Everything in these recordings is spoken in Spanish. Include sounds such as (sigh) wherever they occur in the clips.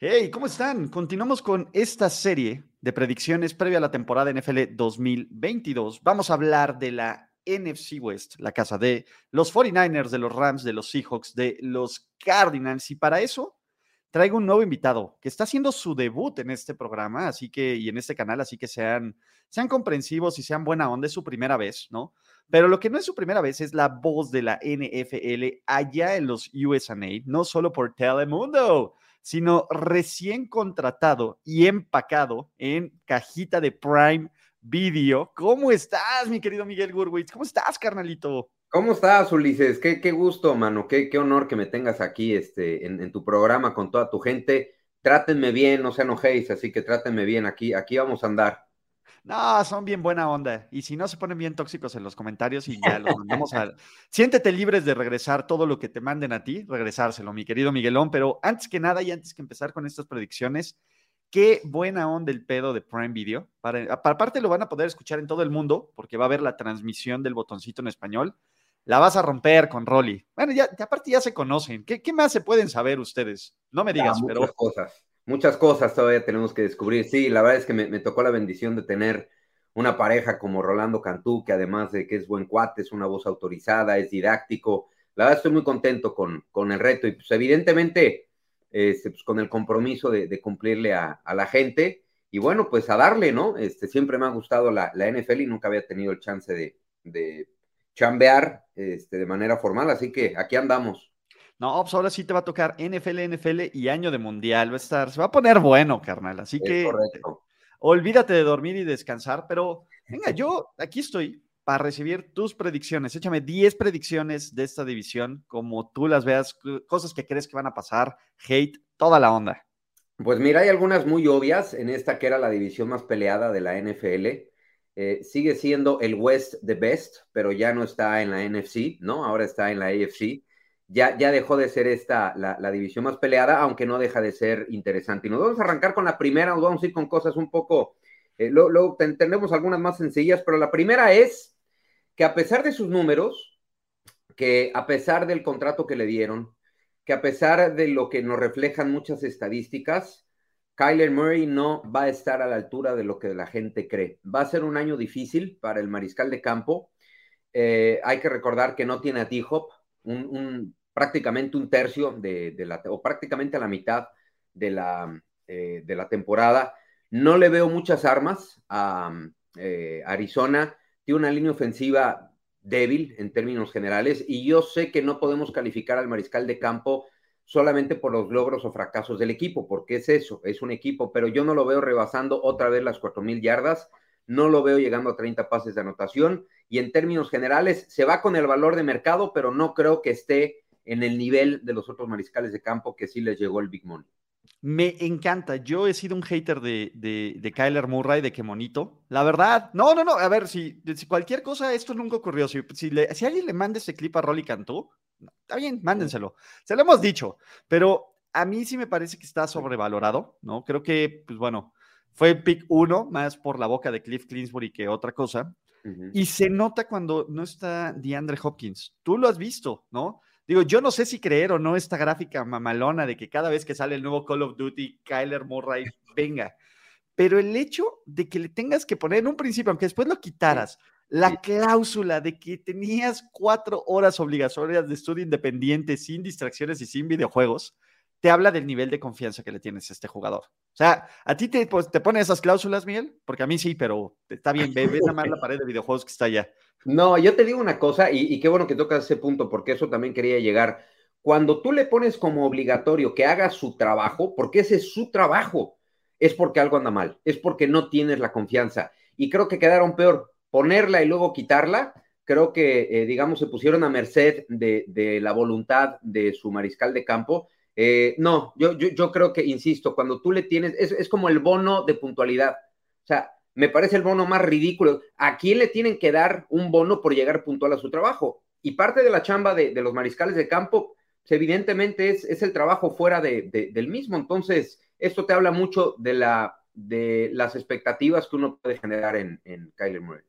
Hey, ¿cómo están? Continuamos con esta serie de predicciones previa a la temporada NFL 2022. Vamos a hablar de la NFC West, la casa de los 49ers, de los Rams, de los Seahawks, de los Cardinals. Y para eso traigo un nuevo invitado que está haciendo su debut en este programa, así que, y en este canal, así que sean, sean comprensivos y sean buena onda, es su primera vez, ¿no? Pero lo que no es su primera vez es la voz de la NFL allá en los USA, no solo por Telemundo, sino recién contratado y empacado en cajita de Prime Video. ¿Cómo estás, mi querido Miguel Gurwitz? ¿Cómo estás, carnalito? ¿Cómo estás, Ulises? Qué, qué gusto, mano. Qué, qué, honor que me tengas aquí este, en, en, tu programa con toda tu gente. Trátenme bien, no se enojéis, así que trátenme bien. Aquí, aquí vamos a andar. No, son bien buena onda. Y si no se ponen bien tóxicos en los comentarios y ya los (laughs) mandamos a. Siéntete libres de regresar todo lo que te manden a ti, regresárselo, mi querido Miguelón. Pero antes que nada y antes que empezar con estas predicciones, qué buena onda el pedo de Prime Video. Para, aparte, lo van a poder escuchar en todo el mundo porque va a haber la transmisión del botoncito en español. La vas a romper con Rolly. Bueno, ya, aparte ya se conocen. ¿Qué, ¿Qué, más se pueden saber ustedes? No me digas, ya, pero. Cosas muchas cosas todavía tenemos que descubrir. Sí, la verdad es que me, me, tocó la bendición de tener una pareja como Rolando Cantú, que además de que es buen cuate, es una voz autorizada, es didáctico. La verdad estoy muy contento con, con el reto y pues evidentemente este, pues, con el compromiso de, de cumplirle a, a, la gente. Y bueno, pues a darle, ¿no? Este, siempre me ha gustado la, la NFL y nunca había tenido el chance de, de chambear este, de manera formal, así que aquí andamos. No, pues ahora sí te va a tocar NFL, NFL y año de mundial. Va a estar, se va a poner bueno, carnal. Así que correcto. olvídate de dormir y descansar, pero (laughs) venga, yo aquí estoy para recibir tus predicciones. Échame 10 predicciones de esta división, como tú las veas, cosas que crees que van a pasar, hate, toda la onda. Pues mira, hay algunas muy obvias en esta que era la división más peleada de la NFL. Eh, sigue siendo el West the best, pero ya no está en la NFC, ¿no? Ahora está en la AFC ya, ya dejó de ser esta la, división más peleada, aunque no deja de ser interesante. Y nos vamos a arrancar con la primera, nos vamos a ir con cosas un poco, eh, luego, algunas más sencillas, pero la primera es que a pesar de sus números, que a pesar del contrato que le dieron, que a pesar de lo que nos reflejan muchas estadísticas, Kyler Murray no va a estar a la altura de lo que la gente cree. Va a ser un año difícil para el mariscal de campo. Eh, hay que recordar que no tiene a T-Hop, un, prácticamente un tercio de, la, o prácticamente la mitad de la, eh, de la temporada. No le veo muchas armas a eh, Arizona. Tiene una línea ofensiva débil en términos generales y yo sé que no podemos calificar al mariscal de campo solamente por los logros o fracasos del equipo, porque es eso, es un equipo, pero yo no lo veo rebasando otra vez las 4.000 yardas, no lo veo llegando a 30 pases de anotación y en términos generales se va con el valor de mercado, pero no creo que esté en el nivel de los otros mariscales de campo que sí les llegó el Big Money. Me encanta. Yo he sido un hater de, de, de Kyler Murray, de que monito. La verdad, no, no, no. A ver, si, si cualquier cosa, esto nunca ocurrió. Si, si, le, si, alguien le manda ese clip a Rolly Cantú, está bien, mándenselo. Se lo hemos dicho. Pero a mí sí me parece que está sobrevalorado, ¿no? Creo que, pues bueno, fue pick uno, más por la boca de Cliff Clinsbury que otra cosa. Uh -huh. Y se nota cuando no está DeAndre Hopkins. Tú lo has visto, ¿no? Digo, yo no sé si creer o no esta gráfica mamalona de que cada vez que sale el nuevo Call of Duty, Kyler Murray venga. Pero el hecho de que le tengas que poner en un principio, aunque después lo quitaras, la cláusula de que tenías cuatro horas obligatorias de estudio independiente, sin distracciones y sin videojuegos, te habla del nivel de confianza que le tienes a este jugador. O sea, ¿a ti te, pues, te pone esas cláusulas, Miguel? Porque a mí sí, pero está bien, ve, ve nada más la (laughs) pared de videojuegos que está allá. No, yo te digo una cosa, y, y, qué bueno que tocas ese punto, porque eso también quería llegar. Cuando tú le pones como obligatorio que haga su trabajo, porque ese es su trabajo, es porque algo anda mal, es porque no tienes la confianza. Y creo que quedaron peor ponerla y luego quitarla. Creo que, eh, digamos, se pusieron a merced de, de, la voluntad de su mariscal de campo. Eh, no, yo, yo, creo que, insisto, cuando tú le tienes, es, como el bono de puntualidad. O sea, me parece el bono más ridículo. ¿A quién le tienen que dar un bono por llegar puntual a su trabajo? Y parte de la chamba de, los mariscales de campo, pues, evidentemente es, es, el trabajo fuera de, del mismo. Entonces, esto te habla mucho de, la, de las expectativas que uno puede generar en, en Kyler Murray.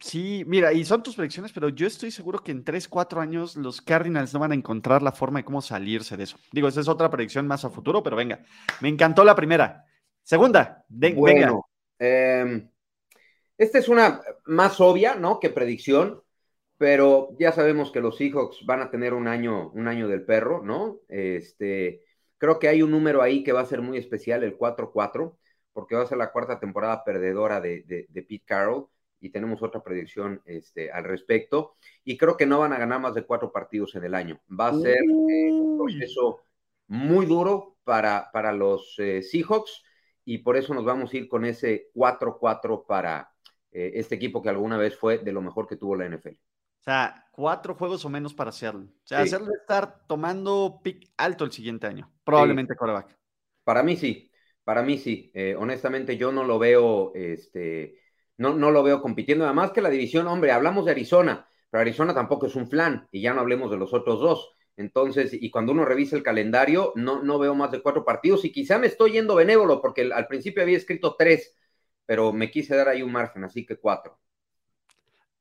Sí, mira, y son tus predicciones, pero yo estoy seguro que en 3, 4 años los Cardinals no van a encontrar la forma de cómo salirse de eso. Digo, esa es otra predicción más a futuro, pero venga, me encantó la primera. Segunda, venga. Em, esta es una más obvia, ¿no? Que predicción, pero ya sabemos que los Seahawks van a tener un año, un año del perro, ¿no? Este, creo que hay un número ahí que va a ser muy especial, el 4-4, porque va a ser la cuarta temporada perdedora de, de Pete Carroll y tenemos otra predicción este, al respecto. Y creo que no van a ganar más de cuatro partidos en el año. Va a ser eh, un proceso muy duro para, para los eh, Seahawks y por eso nos vamos a ir con ese 4-4 para eh, este equipo que alguna vez fue de lo mejor que tuvo la NFL. O sea, cuatro juegos o menos para hacerlo. O sea, hacerlo estar tomando pick alto el siguiente año. Probablemente sí. coreback. Para mí sí, para mí sí. honestamente, yo no lo veo este, no, no lo veo compitiendo. Además que la división, hombre, hablamos de Arizona, pero Arizona tampoco es un flan y ya no hablemos de los otros dos. Entonces, y cuando uno revisa el calendario, no, no veo más de cuatro partidos y quizá me estoy yendo benévolo porque al principio había escrito tres, pero me quise dar ahí un margen, así que cuatro.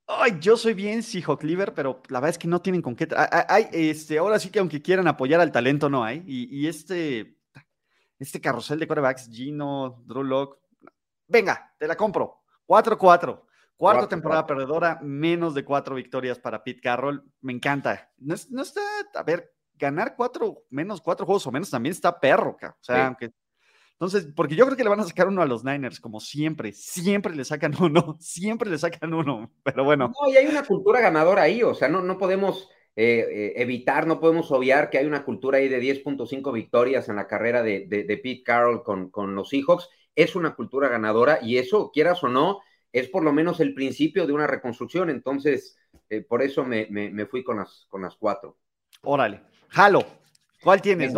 Ay, yo soy bien Seahawk Cleaver, pero la verdad es que no tienen con qué. Hay, este, ahora sí que aunque quieran apoyar al talento, no hay. Y, este, este carrusel de quarterbacks, Gino, Drew Locke, venga, te la compro. 4-4. Cuarta temporada perdedora, menos de cuatro victorias para Pete Carroll. Me encanta. No, está, a ver, ganar cuatro, menos cuatro juegos o menos también está perro, O sea, aunque. Entonces, porque yo creo que le van a sacar uno a los Niners, como siempre. Siempre le sacan (laughs) uno, siempre le sacan uno. Pero bueno. No, y hay una cultura ganadora ahí, o sea, no, no podemos. Eh, eh, evitar, no podemos obviar que hay una cultura ahí de 10.5 victorias en la carrera de, de, Pete Carroll con, con los Seahawks es una cultura ganadora y eso, quieras o no, es por lo menos el principio de una reconstrucción. Entonces, eh, por eso me, fui con las, con las cuatro. Órale, jalo. ¿Cuál tienes?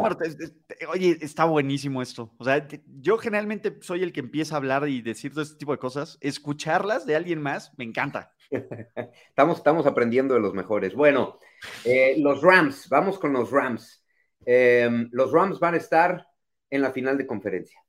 oye, está buenísimo esto. O sea, yo generalmente soy el que empieza a hablar y decir todo este tipo de cosas. Escucharlas de alguien más me encanta. (laughs) estamos, estamos aprendiendo de los mejores. Bueno, eh, los Rams, vamos con los Rams. Em, los Rams van a estar en la final de conferencia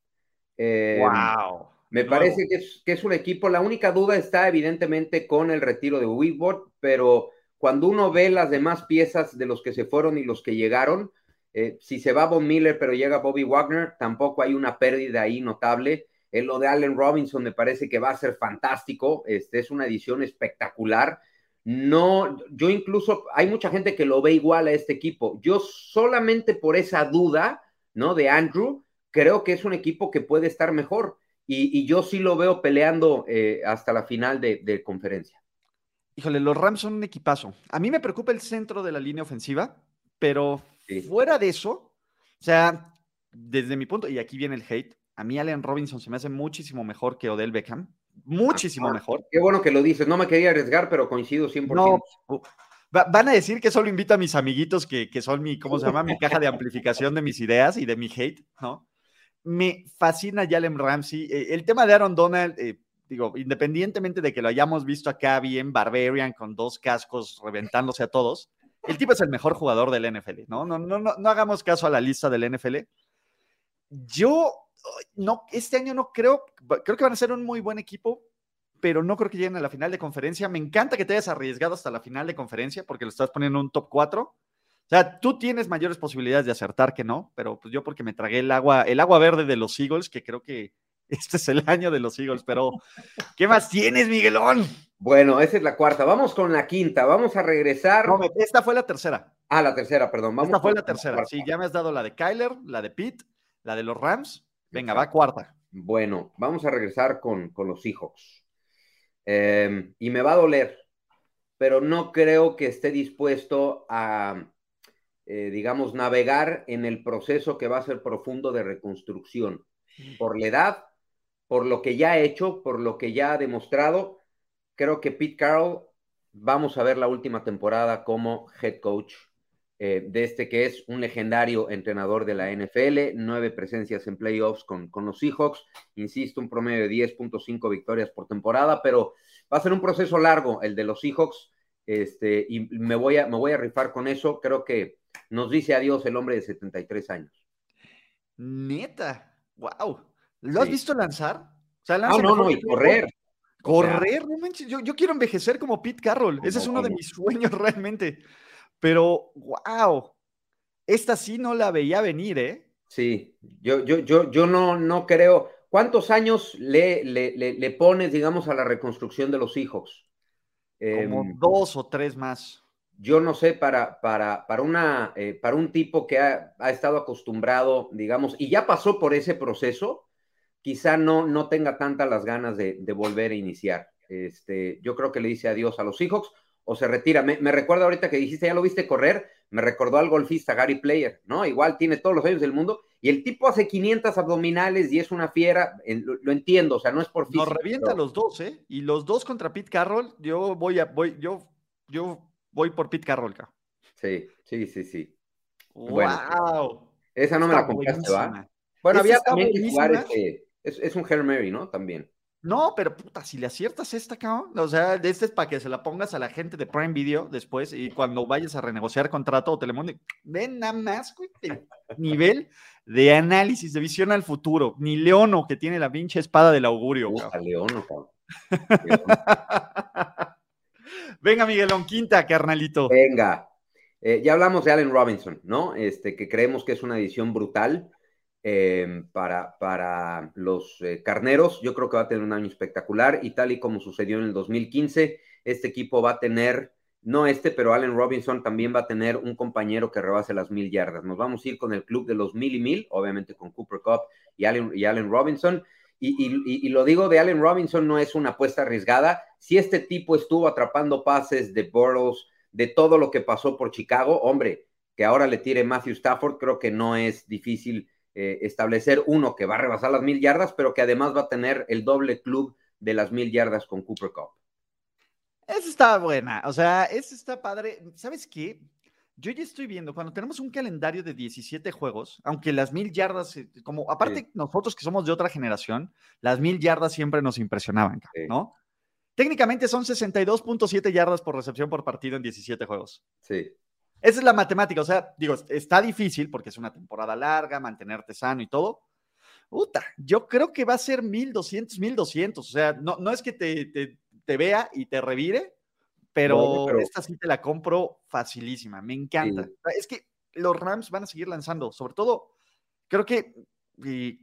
wow. Em, me parece que es, que es, un equipo. La única duda está evidentemente con el retiro de Whitworth, pero cuando uno ve las demás piezas de los que se fueron y los que llegaron, eh, si se va Bob Miller pero llega Bobby Wagner, tampoco hay una pérdida ahí notable. En lo de Allen Robinson me parece que va a ser fantástico. Este es una edición espectacular. No, yo incluso hay mucha gente que lo ve igual a este equipo. Yo solamente por esa duda, ¿no? De Andrew, creo que es un equipo que puede estar mejor. Y, yo sí lo veo peleando eh, hasta la final de, conferencia. Híjole, los Rams son un equipazo. A mí me preocupa el centro de la línea ofensiva, pero fuera de eso, o sea, desde mi punto, y aquí viene el hate, a mí Allen Robinson se me hace muchísimo mejor que Odell Beckham. Muchísimo mejor. Qué bueno que lo dices. No me quería arriesgar, pero coincido 100%. No, van a decir que solo invito a mis amiguitos que, que son mi, ¿cómo se llama? Mi caja de amplificación de mis ideas y de mi hate, ¿no? Me fascina Jalen Ramsey. Eh, el tema de Aaron Donald, eh, digo, independientemente de que lo hayamos visto acá bien, Barbarian con dos cascos reventándose a todos, el tipo es el mejor jugador del NFL, ¿no? No, no, no, no hagamos caso a la lista del NFL. Yo, no, este año no creo, creo que van a ser un muy buen equipo, pero no creo que lleguen a la final de conferencia. Me encanta que te hayas arriesgado hasta la final de conferencia porque lo estás poniendo en un top 4 o sea, tú tienes mayores posibilidades de acertar que no, pero pues yo porque me tragué el agua, el agua verde de los Eagles, que creo que (laughs) este es el año de los Eagles, pero ¿qué más tienes, Miguelón? Bueno, esa es la cuarta. Vamos con la quinta. Vamos a regresar. No, esta fue la tercera. Ah, la tercera, perdón. Vamos esta fue la tercera. sí, ya me has dado la de Kyler, la de Pete, la de los Rams. Venga, va cuarta. Bueno, vamos a regresar con, los Seahawks. Em, y me va a doler, pero no creo que esté dispuesto a eh, digamos, navegar en el proceso que va a ser profundo de reconstrucción, por la edad, por lo que ya ha hecho, por lo que ya ha demostrado. Creo que Pete Carroll, vamos a ver la última temporada como head coach eh, de este que es un legendario entrenador de la NFL, nueve presencias en playoffs con, con los Seahawks, insisto, un promedio de 10.5 victorias por temporada, pero va a ser un proceso largo el de los Seahawks, este, y me voy, a, me voy a rifar con eso, creo que nos dice adiós el hombre de 73 años. Neta, wow. ¿Lo has visto lanzar? O sea, lanza ah, no, no, y correr. Correr, no manches. Yo, yo, quiero envejecer como Pete Carroll. Ese es uno de mis (laughs) sueños realmente. Pero, wow, esta sí no la veía venir, ¿eh? Sí, yo, yo, yo, yo no, no creo. ¿Cuántos años le, le, le, pones, digamos, a la reconstrucción de los hijos? Como em, dos o tres más. Yo no sé, para, para, para, una, eh, para un tipo que ha, ha, estado acostumbrado, digamos, y ya pasó por ese proceso, quizá no, no tenga tantas las ganas de, de volver a iniciar. Este, yo creo que le dice adiós a los hijos o se retira. Me, me recuerda ahorita que dijiste, ya lo viste correr, me recordó al golfista Gary Player, ¿no? Igual tiene todos los años del mundo y el tipo hace 500 abdominales y es una fiera, lo, entiendo, o sea, no es por físico. Nos revienta los dos, ¿eh? Y los dos contra Pete Carroll, yo voy a, voy, yo, yo voy por Pete Carroll, acá. Sí, sí, sí, sí. ¡Wow! esa no me la compraste, ¿va? Bueno, había también que jugar este, es, es un Hair Mary, ¿no? También. No, pero puta, si le aciertas esta, cabrón, o sea, este es para que se la pongas a la gente de Prime Video después y cuando vayas a renegociar contrato o Telemundo, ven nada más, güey, nivel de análisis, de visión al futuro. Ni Leono, que tiene la pinche espada del augurio. Leono, (laughs) Venga, Miguelón, quinta, carnalito. Venga. Eh, ya hablamos de Allen Robinson, ¿no? Este, que creemos que es una edición brutal. Em, para, para los eh, carneros. Yo creo que va a tener un año espectacular y tal y como sucedió en el 2015, este equipo va a tener, no este, pero Allen Robinson también va a tener un compañero que rebase las mil yardas. Nos vamos a ir con el club de los mil y mil, obviamente con Cooper Cup y Allen, y Allen Robinson. Y, y, lo digo de Allen Robinson, no es una apuesta arriesgada. Si este tipo estuvo atrapando pases de Burroughs, de todo lo que pasó por Chicago, hombre, que ahora le tire Matthew Stafford, creo que no es difícil eh, establecer uno que va a rebasar las mil yardas, pero que además va a tener el doble club de las mil yardas con Cooper Cup. Esa está buena, o sea, esa está padre. ¿Sabes qué? Yo ya estoy viendo, cuando tenemos un calendario de 17 juegos, aunque las mil yardas, eh, como aparte nosotros que somos de otra generación, las mil yardas siempre nos impresionaban, ¿no? Técnicamente son 62.7 yardas por recepción por partido en 17 juegos. Sí. Esa es la matemática, o sea, digo, está difícil porque es una temporada larga, mantenerte sano y todo. Puta, yo creo que va a ser 1200, 1200, o sea, no, no es que te, te, vea y te revire, pero, esta sí te la compro facilísima, me encanta. Es que los Rams van a seguir lanzando, sobre todo, creo que,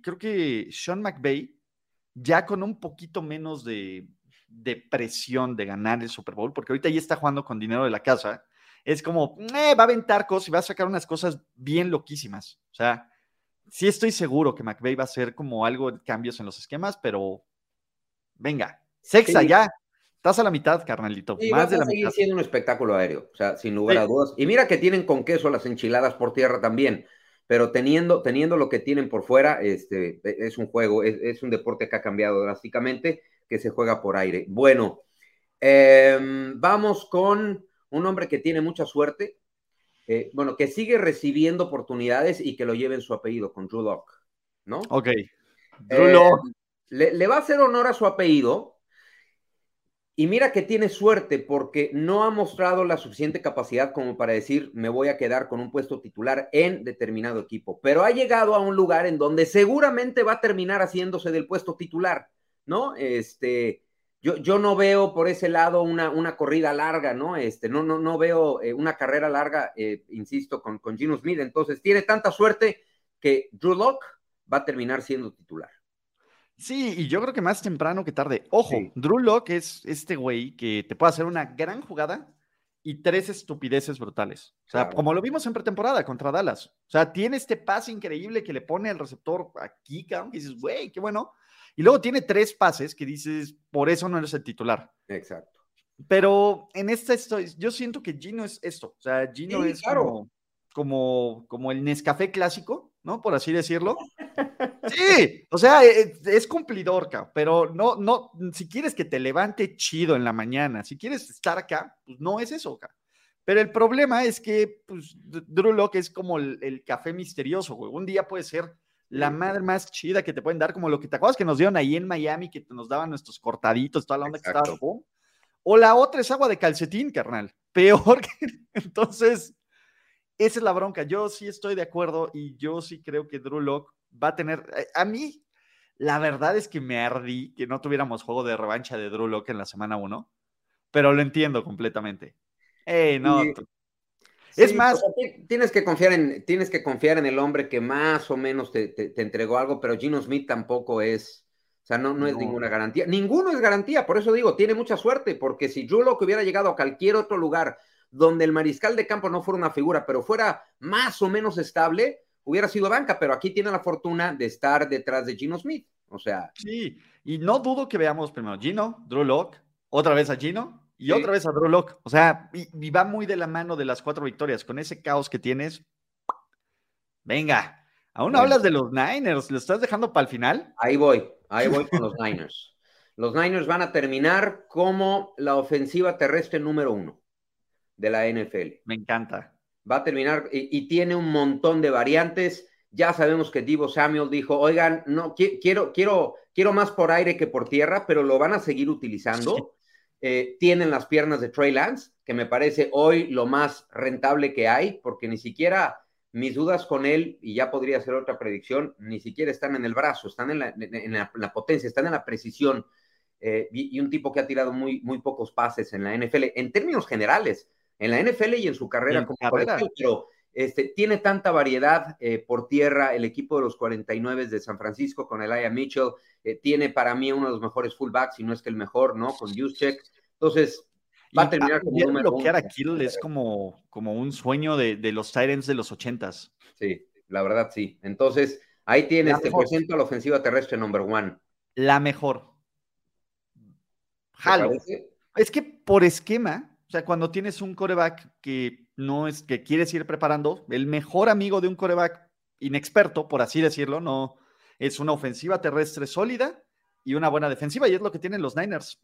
creo que Sean McVay, ya con un poquito menos de, de presión de ganar el Super Bowl, porque ahorita ya está jugando con dinero de la casa, es como, eh, va a aventar cosas y va a sacar unas cosas bien loquísimas. O sea, sí estoy seguro que McVeigh va a hacer como algo de cambios en los esquemas, pero venga, sexa ya. Estás a la mitad, carnalito. más de la mitad. siendo un espectáculo aéreo, o sea, sin lugar a dudas. Y mira que tienen con queso las enchiladas por tierra también, pero teniendo, teniendo lo que tienen por fuera, este, e, es un juego, es, un deporte que ha cambiado drásticamente, que se juega por aire. Bueno, em, vamos con un hombre que tiene mucha suerte, eh, bueno, que sigue recibiendo oportunidades y que lo lleve en su apellido con Drew Locke, ¿no? Ok. Eh, Drew le, va a hacer honor a su apellido y mira que tiene suerte porque no ha mostrado la suficiente capacidad como para decir me voy a quedar con un puesto titular en determinado equipo, pero ha llegado a un lugar en donde seguramente va a terminar haciéndose del puesto titular, ¿no? Este, yo, no veo por ese lado una, una corrida larga, ¿no? Este, no, no, no veo eh, una carrera larga, eh, insisto, con, con Gino Smith. Entonces, tiene tanta suerte que Drew Locke va a terminar siendo titular. Sí, y yo creo que más temprano que tarde. Ojo, Drew Locke es este güey que te puede hacer una gran jugada y tres estupideces brutales. O sea, como lo vimos en pretemporada contra Dallas. O sea, tiene este pase increíble que le pone el receptor aquí, cabrón, y dices, güey, qué bueno. Y luego tiene tres pases que dices, por eso no eres el titular. Exacto. Pero en esta estoy, yo siento que Gino es esto. O sea, Gino es como, como, el Nescafé clásico, ¿no? Por así decirlo. (laughs) Sí, o sea, e, e, es, cumplidor, pero no, no, si quieres que te levante chido en la mañana, si quieres estar acá, pues no es eso, Pero el problema es que pues, Drew Locke es como el, café misterioso, güey. Un día puede ser la madre más chida que te pueden dar, como lo que te acuerdas que nos dieron ahí en Miami, que nos daban nuestros cortaditos, toda la onda que estaba. O la otra es agua de calcetín, carnal. (laughs) Peor que. Entonces, esa es la bronca. Yo sí estoy de acuerdo y yo sí creo que Drew Locke va a tener. Eh, a mí, la verdad es que me ardí que no tuviéramos juego de revancha de Drew Locke en la semana 1, pero lo entiendo completamente. Hey, no. Es más, tienes que confiar en, tienes que confiar en el hombre que más o menos te, te, entregó algo, pero Gino Smith tampoco es, o sea, no, no, es ninguna garantía. Ninguno es garantía, por eso digo, tiene mucha suerte, porque si Drew Locke hubiera llegado a cualquier otro lugar donde el mariscal de campo no fuera una figura, pero fuera más o menos estable, hubiera sido banca, pero aquí tiene la fortuna de estar detrás de Gino Smith. O sea. Sí, y no dudo que veamos primero Gino, Drew Locke, otra vez a Gino y otra vez a Drew Locke. O sea, y, va muy de la mano de las cuatro victorias. Con ese caos que tienes, venga. Aún hablas de los Niners, ¿lo estás dejando para el final? Ahí voy, ahí voy con los Niners. Los Niners van a terminar como la ofensiva terrestre número uno de la NFL. Me encanta. Va a terminar y, tiene un montón de variantes. Ya sabemos que Divo Samuel dijo, oigan, no quiero, quiero, quiero más por aire que por tierra, pero lo van a seguir utilizando. Eh, tienen las piernas de Trey Lance, que me parece hoy lo más rentable que hay, porque ni siquiera mis dudas con él, y ya podría ser otra predicción, ni siquiera están en el brazo, están en la, potencia, están en la precisión. Eh, y, un tipo que ha tirado muy, muy pocos pases en la NFL. En términos generales, en la NFL y en su carrera como pero este, tiene tanta variedad eh, por tierra el equipo de los 49 de San Francisco con Elijah Mitchell, eh, tiene para mí uno de los mejores fullbacks, si no es que el mejor, ¿no? Con Juszczyk. Entonces, va a terminar como número bloquear a Kittle es como, como un sueño de, los Tyrants de los ochentas. Sí, la verdad sí. Entonces, ahí tiene este por a la ofensiva terrestre number one. La mejor. Jalo. Es que por esquema, o sea, cuando tienes un coreback que no es que quieres ir preparando, el mejor amigo de un coreback inexperto, por así decirlo, no es una ofensiva terrestre sólida y una buena defensiva, y es lo que tienen los Niners.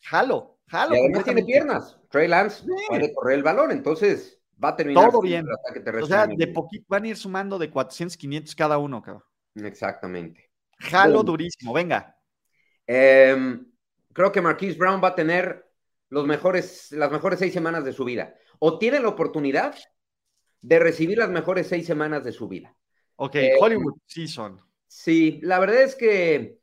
Jalo, jalo. Y además tiene piernas. Trey Lance puede correr el balón, entonces va a terminar todo bien. o sea, de poquito van a ir sumando de 400, 500 cada uno, cabrón. Exactamente. Jalo durísimo, venga. Em, creo que Marquise Brown va a tener los mejores, las mejores seis semanas de su vida. O tiene la oportunidad de recibir las mejores seis semanas de su vida. Ok, eh, Hollywood Season. Sí, la verdad es que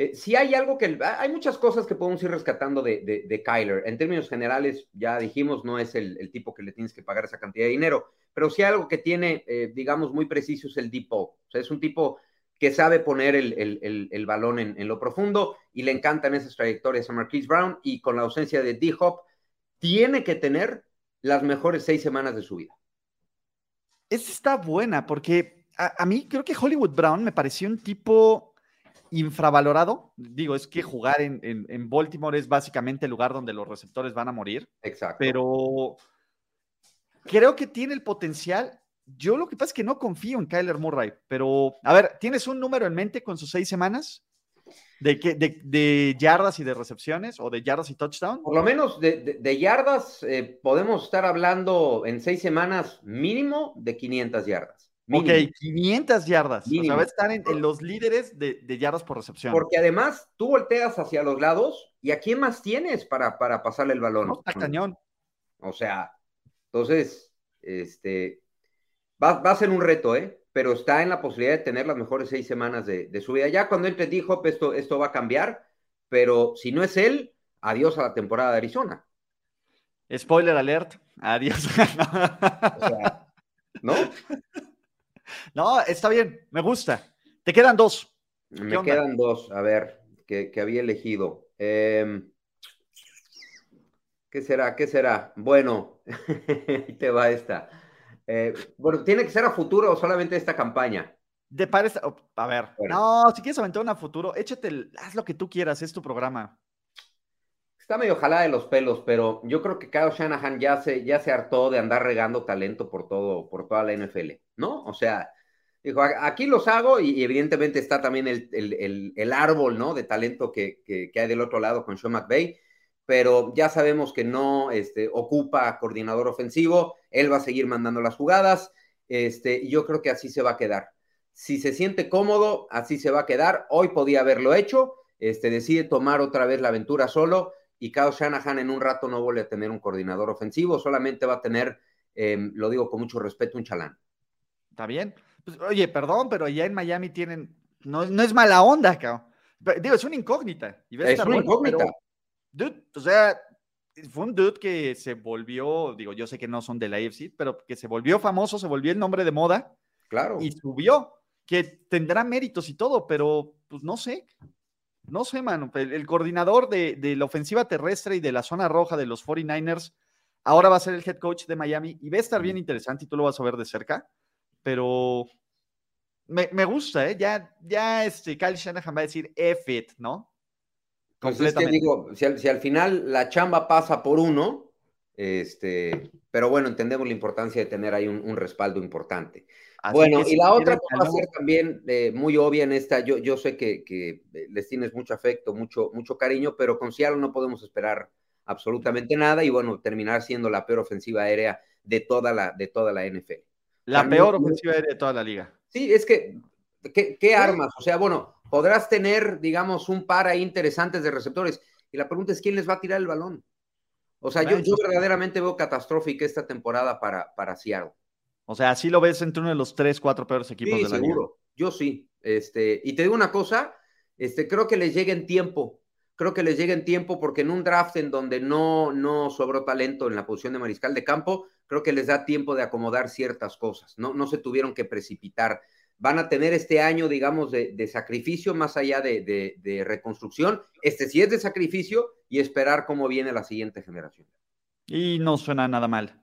eh, si hay algo que. Hay muchas cosas que podemos ir rescatando de, de, Kyler. En términos generales, ya dijimos, no es el, tipo que le tienes que pagar esa cantidad de dinero. Pero si hay algo que tiene, eh, digamos, muy preciso es el deep O sea, es un tipo que sabe poner el, balón en, lo profundo y le encantan esas trayectorias a Marquise Brown y con la ausencia de D-Hop, tiene que tener las mejores seis semanas de su vida. Esa está buena porque a, mí creo que Hollywood Brown me pareció un tipo infravalorado. Digo, es que jugar en, en, Baltimore es básicamente el lugar donde los receptores van a morir. Exacto. Pero creo que tiene el potencial yo lo que pasa es que no confío en Kyler Murray, pero a ver, ¿tienes un número en mente con sus seis semanas? ¿De, qué, de, yardas y de recepciones o de yardas y touchdown? Por lo menos de, yardas eh, podemos estar hablando en seis semanas mínimo de 500 yardas. Ok, 500 yardas. O sea, va a estar en, los líderes de, yardas por recepción. Porque además tú volteas hacia los lados y ¿a quién más tienes para, para pasarle el balón? está cañón. O sea, entonces, este, Va, a ser un reto, ¿eh? Pero está en la posibilidad de tener las mejores seis semanas de, su vida. Ya cuando él te dijo, esto, esto va a cambiar, pero si no es él, adiós a la temporada de Arizona. Spoiler alert, adiós. (laughs) ¿No? No, está bien, me gusta. Te quedan dos. Me quedan dos, a ver, que, había elegido. Em, ¿Qué será? ¿Qué será? Bueno, (laughs) ahí te va esta. Eh, bueno, ¿tiene que ser a futuro o solamente esta campaña? De parece, oh, a ver, no, si quieres aventar una futuro, échate, haz lo que tú quieras, es tu programa. Está medio jalada de los pelos, pero yo creo que Kyle Shanahan ya se, ya se hartó de andar regando talento por todo, por toda la NFL, ¿no? O sea, dijo, aquí los hago y, evidentemente está también el, árbol, ¿no? De talento que, hay del otro lado con Sean McVay pero ya sabemos que no este, ocupa coordinador ofensivo, él va a seguir mandando las jugadas, este, y yo creo que así se va a quedar. Si se siente cómodo, así se va a quedar. Hoy podía haberlo hecho, este, decide tomar otra vez la aventura solo, y Kyle Shanahan en un rato no vuelve a tener un coordinador ofensivo, solamente va a tener, em, lo digo con mucho respeto, un chalán. Está bien. Pues, oye, perdón, pero allá en Miami tienen, no, no es mala onda, cabrón. Digo, es una incógnita. es una incógnita. Dude, o sea, fue un dude que se volvió, digo, yo sé que no son de la AFC, pero que se volvió famoso, se volvió el nombre de moda. Claro. Y subió, que tendrá méritos y todo, pero pues no sé. No sé, mano. El, coordinador de, la ofensiva terrestre y de la zona roja de los 49ers ahora va a ser el head coach de Miami y va a estar bien interesante y tú lo vas a ver de cerca. Pero me, gusta, ¿eh? Ya, ya este Kyle Shanahan va a decir F it, ¿no? Pues es que digo, si al, final la chamba pasa por uno, este, pero bueno, entendemos la importancia de tener ahí un, respaldo importante. bueno, y la otra va a ser también eh, muy obvia en esta, yo, yo sé que, que, les tienes mucho afecto, mucho, mucho cariño, pero con Seattle no podemos esperar absolutamente nada y bueno, terminar siendo la peor ofensiva aérea de toda la, de toda la NFL. La peor ofensiva aérea de toda la liga. Sí, es que, ¿qué, armas? O sea, bueno, podrás tener, digamos, un par ahí interesantes de receptores. Y la pregunta es, ¿quién les va a tirar el balón? O sea, yo, yo, verdaderamente veo catastrófica esta temporada para, para Seattle. O sea, así lo ves entre uno de los tres, cuatro peores equipos de la seguro. Yo sí. Este, y te digo una cosa, este, creo que les llega en tiempo. Creo que les llega en tiempo porque en un draft en donde no, no sobró talento en la posición de mariscal de campo, creo que les da tiempo de acomodar ciertas cosas. No, no se tuvieron que precipitar van a tener este año, digamos, de, sacrificio más allá de, reconstrucción. Este sí es de sacrificio y esperar cómo viene la siguiente generación. Y no suena nada mal.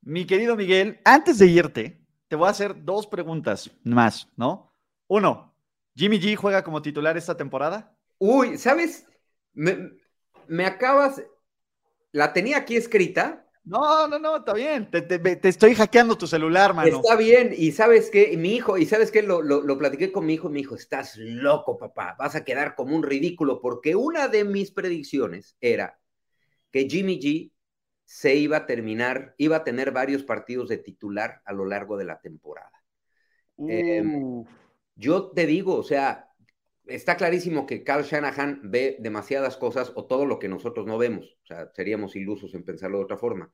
Mi querido Miguel, antes de irte, te voy a hacer dos preguntas más, ¿no? Uno, ¿Jimmy G juega como titular esta temporada? Uy, ¿sabes? Me, me acabas, la tenía aquí escrita, no, no, no, está bien. Te, estoy hackeando tu celular, mano. Está bien, y sabes qué, mi hijo, y sabes qué, lo, lo, platiqué con mi hijo, mi hijo, estás loco, papá, vas a quedar como un ridículo, porque una de mis predicciones era que Jimmy G se iba a terminar, iba a tener varios partidos de titular a lo largo de la temporada. Em, yo te digo, o sea, está clarísimo que Carl Shanahan ve demasiadas cosas o todo lo que nosotros no vemos. O sea, seríamos ilusos en pensarlo de otra forma.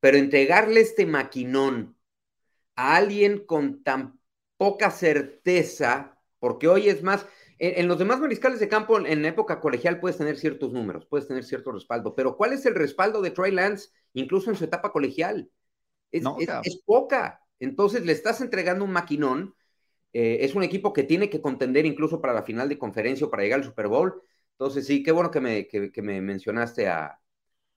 Pero entregarle este maquinón a alguien con tan poca certeza, porque hoy es más, en, los demás mariscales de campo en época colegial puedes tener ciertos números, puedes tener cierto respaldo, pero ¿cuál es el respaldo de Trey Lance incluso en su etapa colegial? Es, es poca. Entonces le estás entregando un maquinón eh, es un equipo que tiene que contender incluso para la final de conferencia o para llegar al Super Bowl. Entonces, sí, qué bueno que me, que, me mencionaste a,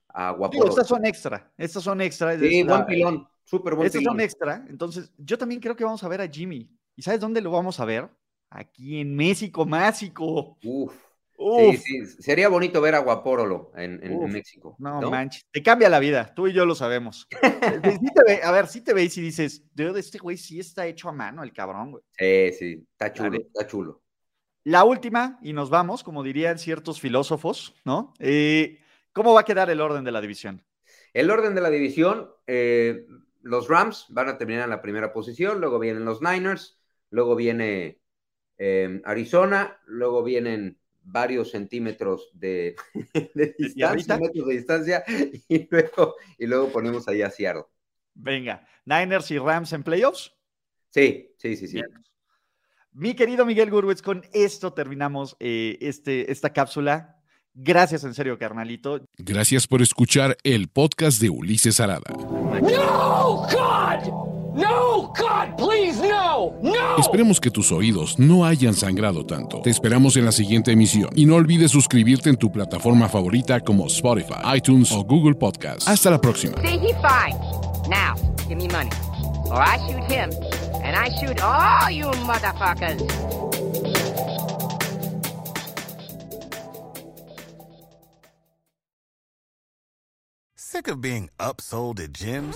a estas son extra, estas son extra. Sí, buen pilón, súper buen estas son extra. Entonces, yo también creo que vamos a ver a Jimmy. ¿Y sabes dónde lo vamos a ver? Aquí en México, Másico. Uf. Sí, sí, sería bonito ver a Guapórolo en, México. No, manches, te cambia la vida, tú y yo lo sabemos. a ver, si te veis y dices, de este güey sí está hecho a mano el cabrón, güey. Sí, sí, está chulo, está chulo. La última, y nos vamos, como dirían ciertos filósofos, ¿no? Eh, ¿Cómo va a quedar el orden de la división? El orden de la división, eh, los Rams van a terminar en la primera posición, luego vienen los Niners, luego viene eh, Arizona, luego vienen varios centímetros de, (laughs) distancia, metros de distancia, y luego, y luego ponemos ahí a Seattle. Venga, Niners y Rams en playoffs. Sí, sí, sí, sí. Mi querido Miguel Gurwitz, con esto terminamos eh, este, esta cápsula. Gracias en serio, carnalito. Gracias por escuchar el podcast de Ulises Arada. ¡No, God! No, God, please, no, no. Esperemos que tus oídos no hayan sangrado tanto. Te esperamos en la siguiente emisión y no olvides suscribirte en tu plataforma favorita como Spotify, iTunes o Google Podcast. Hasta la próxima. See, he fine. Now, give me money, or I shoot him, and I shoot all you motherfuckers. Sick of being upsold at gyms?